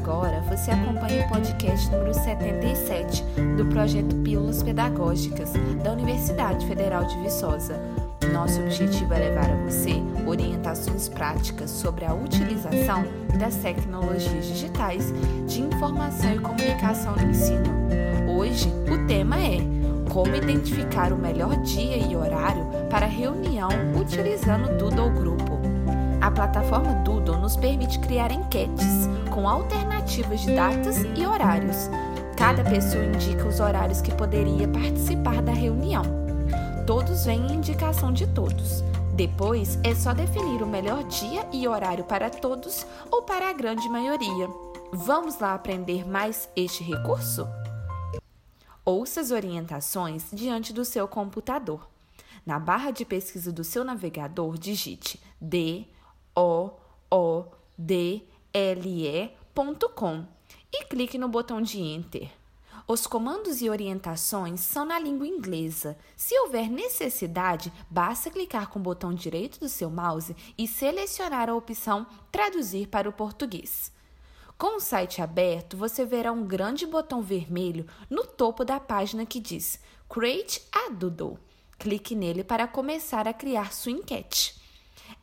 Agora você acompanha o podcast número 77 do projeto Pílulas Pedagógicas da Universidade Federal de Viçosa. Nosso objetivo é levar a você orientações práticas sobre a utilização das tecnologias digitais de informação e comunicação no ensino. Hoje, o tema é como identificar o melhor dia e horário para reunião utilizando Doodle Grupo. A plataforma Doodle nos permite criar enquetes com alternativas de datas e horários. Cada pessoa indica os horários que poderia participar da reunião. Todos vêm em indicação de todos. Depois é só definir o melhor dia e horário para todos ou para a grande maioria. Vamos lá aprender mais este recurso? Ouça as orientações diante do seu computador. Na barra de pesquisa do seu navegador, digite D o o d l e.com e clique no botão de Enter. Os comandos e orientações são na língua inglesa. Se houver necessidade, basta clicar com o botão direito do seu mouse e selecionar a opção Traduzir para o português. Com o site aberto, você verá um grande botão vermelho no topo da página que diz Create a Doodle. Clique nele para começar a criar sua enquete.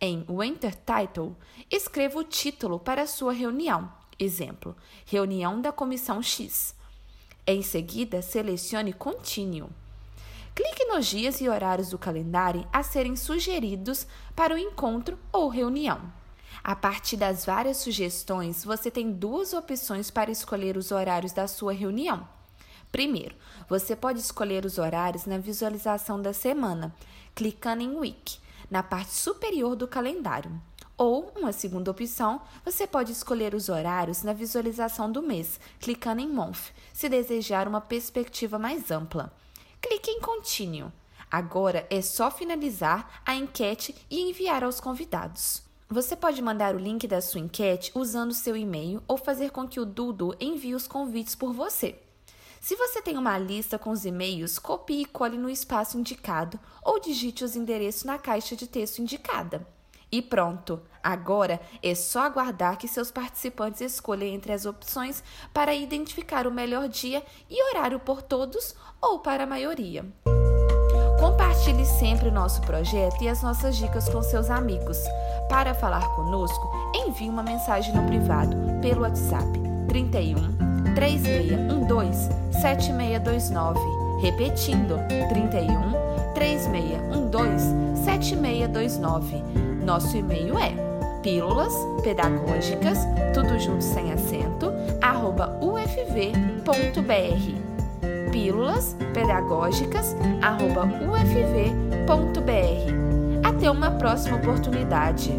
Em Winter Title, escreva o título para a sua reunião. Exemplo: Reunião da Comissão X. Em seguida, selecione Continue. Clique nos dias e horários do calendário a serem sugeridos para o encontro ou reunião. A partir das várias sugestões, você tem duas opções para escolher os horários da sua reunião. Primeiro, você pode escolher os horários na visualização da semana, clicando em Week na parte superior do calendário. Ou, uma segunda opção, você pode escolher os horários na visualização do mês, clicando em Month, se desejar uma perspectiva mais ampla. Clique em Continue. Agora é só finalizar a enquete e enviar aos convidados. Você pode mandar o link da sua enquete usando seu e-mail ou fazer com que o Dudo envie os convites por você. Se você tem uma lista com os e-mails, copie e cole no espaço indicado ou digite os endereços na caixa de texto indicada. E pronto! Agora é só aguardar que seus participantes escolham entre as opções para identificar o melhor dia e horário por todos ou para a maioria. Compartilhe sempre o nosso projeto e as nossas dicas com seus amigos. Para falar conosco, envie uma mensagem no privado pelo WhatsApp 31 3612 7629. Repetindo, 31 3612 7629. Nosso e-mail é pílulas pedagógicas, tudo junto sem acento, arroba ufv.br. Pílulas pedagógicas, arroba ufv.br. Até uma próxima oportunidade.